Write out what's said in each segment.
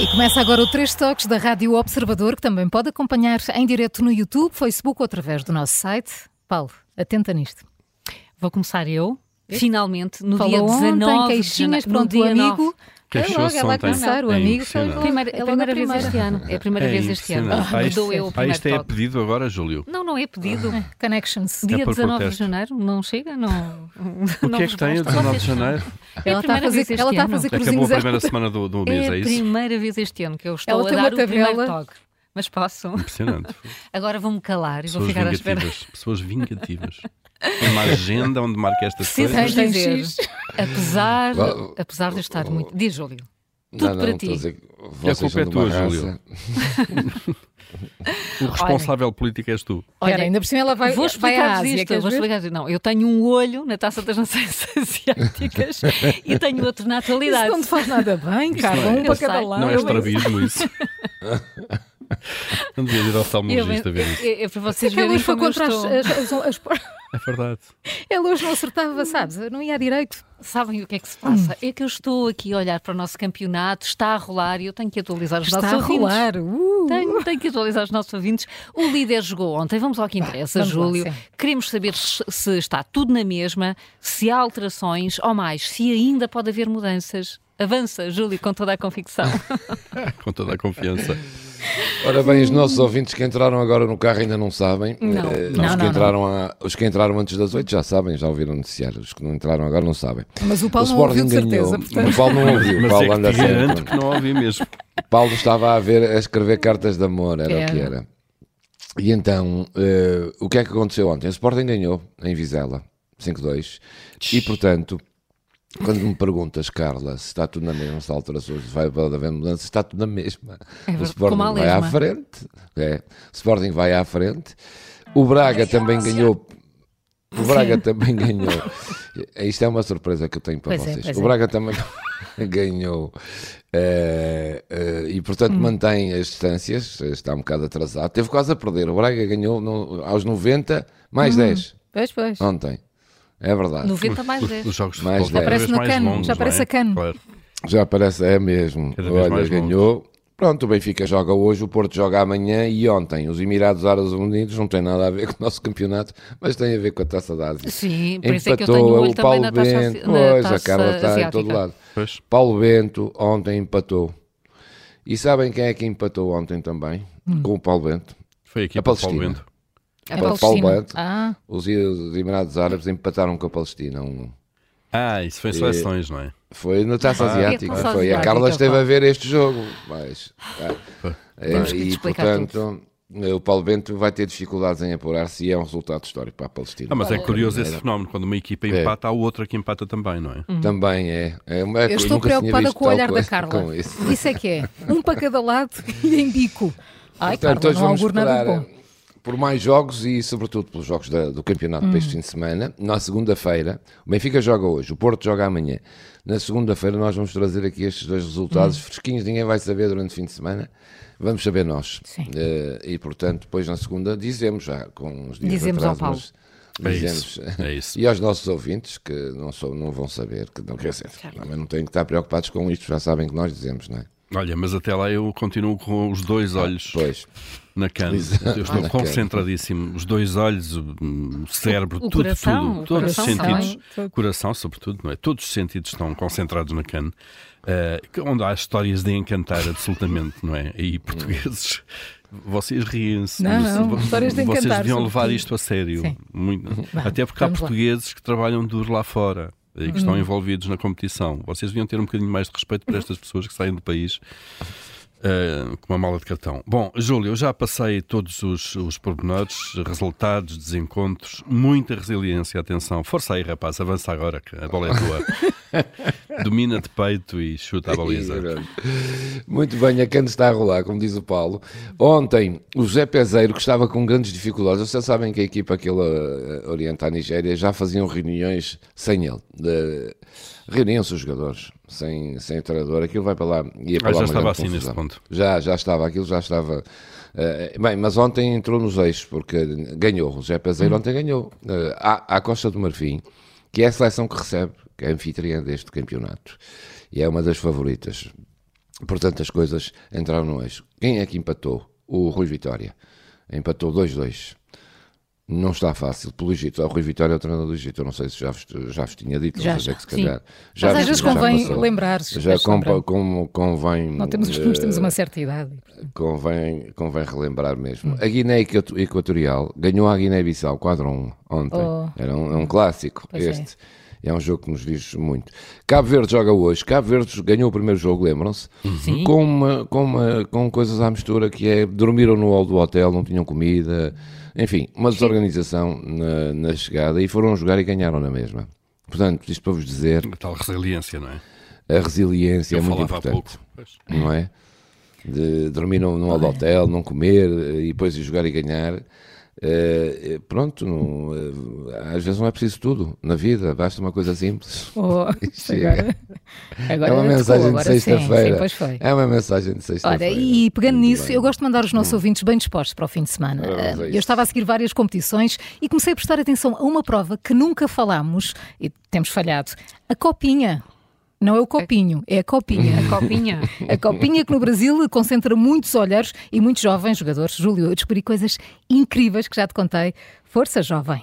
E começa agora o Três Toques da Rádio Observador, que também pode acompanhar em direto no YouTube, Facebook ou através do nosso site. Paulo, atenta nisto. Vou começar eu, finalmente, no Falou dia 19 ontem, de janeiro. queixinhas, No pronto, o dia amigo. 9. É logo, Queixou-se ela a ontem. começar, o É amigo foi logo. É a logo primeira vez este ano. É a primeira É vez este ano. Ah, Mudou eu o Ah, isto é toque. pedido agora, Júlio? Não, não é pedido. Connections. Dia É por 19 de protesto. janeiro, não chega? Não, O que é que tem o 19 de janeiro? É Ela está a fazer, ela está a fazer Acabou a primeira semana do, do mês, É é a isso? primeira vez este ano que eu estou a dar o primeiro toque. Mas posso. Impressionante. Agora vou-me calar e vou Pessoas ficar à espera. Pessoas vingativas. Tem uma agenda onde marca estas Preciso coisas. Tem dizer, apesar, apesar de eu estar muito. Diz, Júlio. Não, Tudo não, para estou ti. a a culpa é tua. Júlio. O responsável político és tu. Olha, ainda por cima ela vai, vou vai explicar Ásia. isto. Vou explicar isto. Não, eu tenho um olho na taça das nações asiáticas e tenho outro na Isso atualidade. não te faz nada bem, Carla. não é- Um para cada lado. Não é estrabismo isso. Não devias ir ao Eu, oftalmologista ver isso. é, para vocês verem hoje foi como eu contra as, as, as, as- É verdade. Ela hoje não acertava, sabes? Não ia a direito. Sabem o que é que se passa? Hum. É que eu estou aqui a olhar para o nosso campeonato, está a rolar e eu tenho que atualizar os Está nossos a ouvintes. rolar. Uh. Tenho, tenho que atualizar os nossos ouvintes. O líder jogou ontem, vamos ao que interessa, lá, Júlio. sim. Queremos saber se, se está tudo na mesma, se há alterações ou mais, se ainda pode haver mudanças. Avança, Júlio, com toda a convicção. Com toda a confiança. Ora bem, os nossos ouvintes que entraram agora no carro ainda não sabem. Não. Eh, Não, os, que não, entraram a- os que entraram antes das 8 já sabem, já ouviram noticiar. Os que não entraram agora não sabem. Mas o Paulo o não ouviu de certeza. ganhou. Portanto, O Paulo não ouviu. O Mas Paulo é que anda sempre. que não ouvi mesmo. Paulo estava a ver a escrever cartas de amor, era o que Era. era. E então, eh, o que é que aconteceu ontem? O Sporting ganhou em Vizela, 5-2. E portanto, quando me perguntas, Carla, se está tudo na mesma, se há alterações, se vai haver mudança, está tudo na mesma. É o Sporting vai à frente. É. O Sporting vai à frente. O Braga também ganhou. O Braga também ganhou. Isto é uma surpresa que eu tenho para Pois é, vocês. pois o é. Braga também ganhou. eh, eh, e portanto Hum. mantém as distâncias, está um bocado atrasado. Teve quase a perder. O Braga ganhou no- aos 90, mais Hum. 10 Pois, pois. ontem. É verdade. 90 mais Os, 10. os jogos de Mais futebol dez. cada Aparece vez no cano, longos, já não aparece é? a cano. Claro. Já parece, é mesmo. Cada vez Olha, ganhou. Pronto, o Benfica joga hoje, o Porto joga amanhã e ontem. Os Emirados Árabes Unidos não tem nada a ver com o nosso campeonato, mas tem a ver com a Taça da Ásia. Sim, por isso é que eu tenho Empatou o olho o também Paulo na taça, Bento. na Pois, a taça Carla está em todo lado. Pois. Paulo Bento ontem empatou. E sabem quem é que empatou ontem também? Hum. Com o Paulo Bento. Foi aqui A o Paulo. Bento. É Palestina. Bento. Ah, Os, os Emirados Árabes empataram com a Palestina. Um, Ah, isso foi em seleções, não é? Foi na Taça Ah, Asiática. é Taça foi. A Carla esteve a ver este jogo. Mas, ah, é, e portanto, o Paulo Bento vai ter dificuldades em apurar-se e é um resultado histórico para a Palestina. Ah, mas é curioso esse Era. fenómeno. Quando uma equipa É. empata, há outra que empata também, não é? Também é. é uma, eu estou preocupada com o olhar da Carla. com isso. Isso é que é. Um para cada lado e em bico. Ai, Portanto, Carla, não vamos auguro nada de bom. Por mais jogos e, sobretudo, pelos jogos da- do campeonato para este fim de semana. Na segunda-feira, o Benfica joga hoje, o Porto joga amanhã. Na segunda-feira, nós vamos trazer aqui estes dois resultados fresquinhos, ninguém vai saber durante o fim de semana. Vamos saber nós. Sim. Eh, e, portanto, depois na segunda dizemos já, com uns dias Dizemos de ao Paulo. mas É dizemos. isso, é isso. E aos nossos ouvintes, que não, sou, não vão saber, que não quer dizer, também não têm que estar preocupados com isto, já sabem que nós dizemos, não é? Olha, mas até lá eu continuo com os dois olhos Pois. na cana. Eu estou cana. concentradíssimo. Os dois olhos, o o cérebro, O tudo, coração, tudo. o Todos os sentidos. também. Coração, sobretudo, não é? Todos os sentidos estão concentrados na cana. eh, que- onde há histórias de encantar absolutamente, não é? E portugueses, vocês riem-se. Não, não, histórias de Vocês encantar, deviam levar isto a sério. Sim. Muito. Até porque há vamos lá. portugueses que trabalham duro lá fora e que Uhum. estão envolvidos na competição. Vocês deviam ter um bocadinho mais de respeito por estas pessoas que saem do país Uh, com uma mala de cartão. Bom, Júlio, eu já passei todos os, os pormenores, resultados, desencontros, muita resiliência, atenção. Força aí, rapaz, avança agora, que a bola é tua. Domina de peito e chuta a baliza. Muito bem, a canto está a rolar, como diz o Paulo. Ontem, o José Peseiro, que estava com grandes dificuldades, vocês sabem que a equipa que ele uh, orienta à Nigéria já faziam reuniões sem ele. De reuniam-se os jogadores sem, sem treinador, aquilo vai para lá. Ia para ah, lá já estava assim neste ponto. Já, já estava, aquilo já estava. Uh, bem, mas ontem entrou nos eixos, porque ganhou, o José Peseiro hum. ontem ganhou. Uh, à, à Costa do Marfim, que é a seleção que recebe, que é a anfitriã deste campeonato, e é uma das favoritas. Portanto, as coisas entraram no eixo. Quem é que empatou? O Rui Vitória. Empatou 2-2. Não está fácil. Pelo Egito, o Rui Vitória é o treinador do Egito. Eu não sei se já vos, já vos tinha dito, já, não sei é que se calhar. Já, Mas às vezes convém lembrar-se. Já com, com, convém. Não temos uh, temos uma certa idade. Convém, convém relembrar mesmo. Hum. A Guiné Equatorial ganhou a Guiné-Bissau 4-1 ontem. Oh. Era um, é um clássico pois é. este. É. é. um jogo que nos diz muito. Cabo Verde joga hoje. Cabo Verde ganhou o primeiro jogo, lembram-se? Uhum. Com, uma, com, uma, com coisas à mistura que é dormiram no hall do hotel, não tinham comida. Enfim, uma desorganização na, na, chegada e foram jogar e ganharam na mesma. Portanto, isto para vos dizer. A tal resiliência, não é? A resiliência Eu é muito importante. Não é? De dormir num, num hotel, não comer e depois ir jogar e ganhar. Uh, pronto, não, uh, às vezes não é preciso tudo na vida, basta uma coisa simples. Oh, agora, agora é uma mensagem de sexta-feira. É uma mensagem de sexta-feira. E pegando Muito nisso, bem. eu gosto de mandar os nossos hum. ouvintes bem dispostos para o fim de semana. Uh, eu estava a seguir várias competições e comecei a prestar atenção a uma prova que nunca falámos e temos falhado: a copinha. Não é o copinho, é a copinha. A copinha. A copinha que no Brasil concentra muitos olhares e muitos jovens jogadores. Júlio, eu descobri coisas incríveis que já te contei. Força, jovem.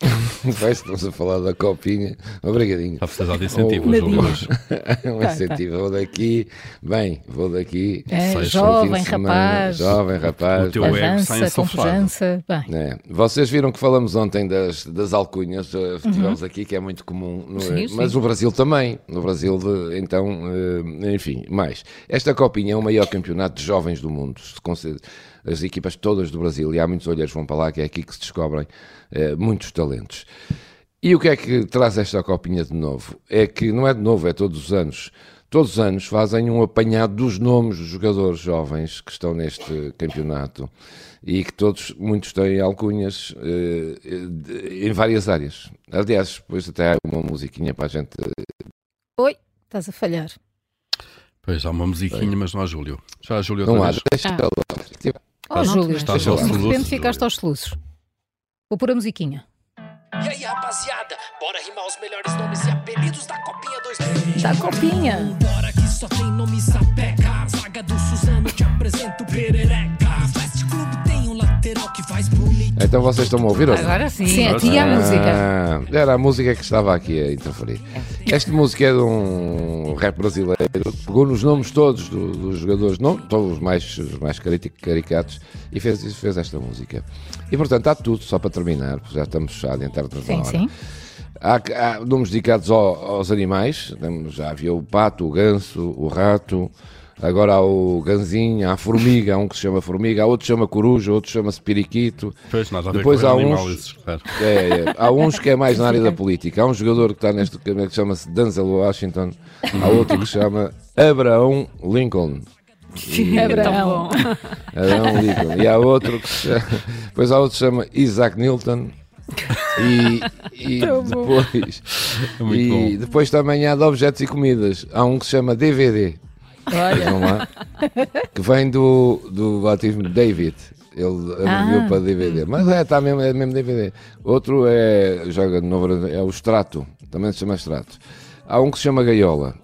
Vai, estamos a falar da copinha. Obrigadinho. Está a precisar de incentivo, oh, Júlio. um incentivo. Vou daqui, bem, vou daqui. É, jovem, rapaz. Jovem, rapaz. O teu Avança, ego confiança. É. Vocês viram que falamos ontem das, das alcunhas, tivemos uhum. aqui, que é muito comum. É? Sim, Mas sim. o Brasil também. No Brasil, de, então, uh, enfim, mais. Esta copinha é o maior campeonato de jovens do mundo. Se as equipas todas do Brasil, e há muitos olheiros que vão para lá, que é aqui que se descobrem eh, muitos talentos. E o que é que traz esta copinha de novo? É que não é de novo, é todos os anos. Todos os anos fazem um apanhado dos nomes dos jogadores jovens que estão neste campeonato e que todos, muitos têm alcunhas eh, em várias áreas. Aliás, depois até há uma musiquinha para a gente. Oi, estás a falhar. Pois há uma musiquinha, Bem. mas não há Júlio. Já há Júlio Não há, deixa ah. Oh, Júlio, de repente ficaste aos soluços. Vou pôr a musiquinha. E aí, rapaziada, bora rimar os melhores nomes e apelidos da Copinha 2020. Da Copinha. Bora que só tem nome sapeca. Zaga do Suzano, te apresento Perereca. Então vocês estão a ouvir ou Agora sim. Sim, a ti a música. Ah, era a música que estava aqui a interferir. Esta música é de um rap brasileiro. Pegou nos nomes todos do, dos jogadores, não todos os mais, os mais caricatos, e fez, fez esta música. E portanto há tudo, só para terminar, já estamos já a entrar na sim, hora. Sim. Há, há nomes dedicados ao, aos animais, já havia o pato, o ganso, o rato, Agora há o ganzinho, há a formiga, há um que se chama formiga, há outro que se chama coruja, outro chama-se periquito. Pois, nada a Depois há uns, é, é, há uns que é mais na área da política. Há um jogador que está neste que chama-se Denzel Washington, há outro que se chama Abraão Lincoln. E, Abraão. Abraão Lincoln. E há outro que se chama, depois há outro que se chama Isaac Newton. E, e depois, e depois também há de objetos e comidas. Há um que se chama DVD. Olha. Lá, que vem do, do batismo de David. Ele abriu ah. para DVD. Mas é, está mesmo, é mesmo DVD. Outro é, joga de novo, é o Extrato. Também se chama Extrato. Há um que se chama Gaiola.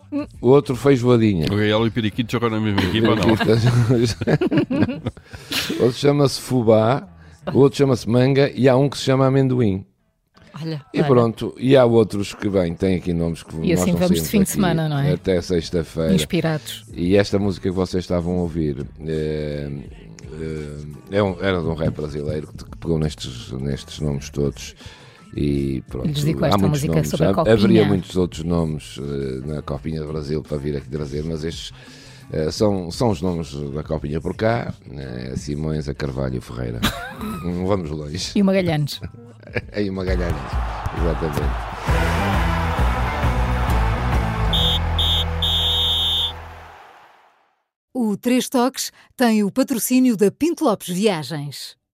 O outro Feijoadinha. O Gaiola e o Periquito jogam na mesma equipa ou não? outro chama-se Fubá. O outro chama-se Manga. E há um que se chama Amendoim. Olha, e olha. pronto, e há outros que vêm, tem aqui nomes que E assim vamos de fim de semana, não é? Até sexta-feira. Inspirados. E esta música que vocês estavam a ouvir é, é, um, era de um rap brasileiro que, pegou nestes, nestes nomes todos. E pronto, há muitos nomes. Há, haveria muitos outros nomes uh, na Copinha do Brasil para vir aqui trazer, mas estes Uh, são, são os nomes da Copinha por cá: uh, Simões, a Carvalho e Ferreira. Vamos longe. E o Magalhães. e o Magalhães, exatamente. O Três Toques tem o patrocínio da Pinto Lopes Viagens.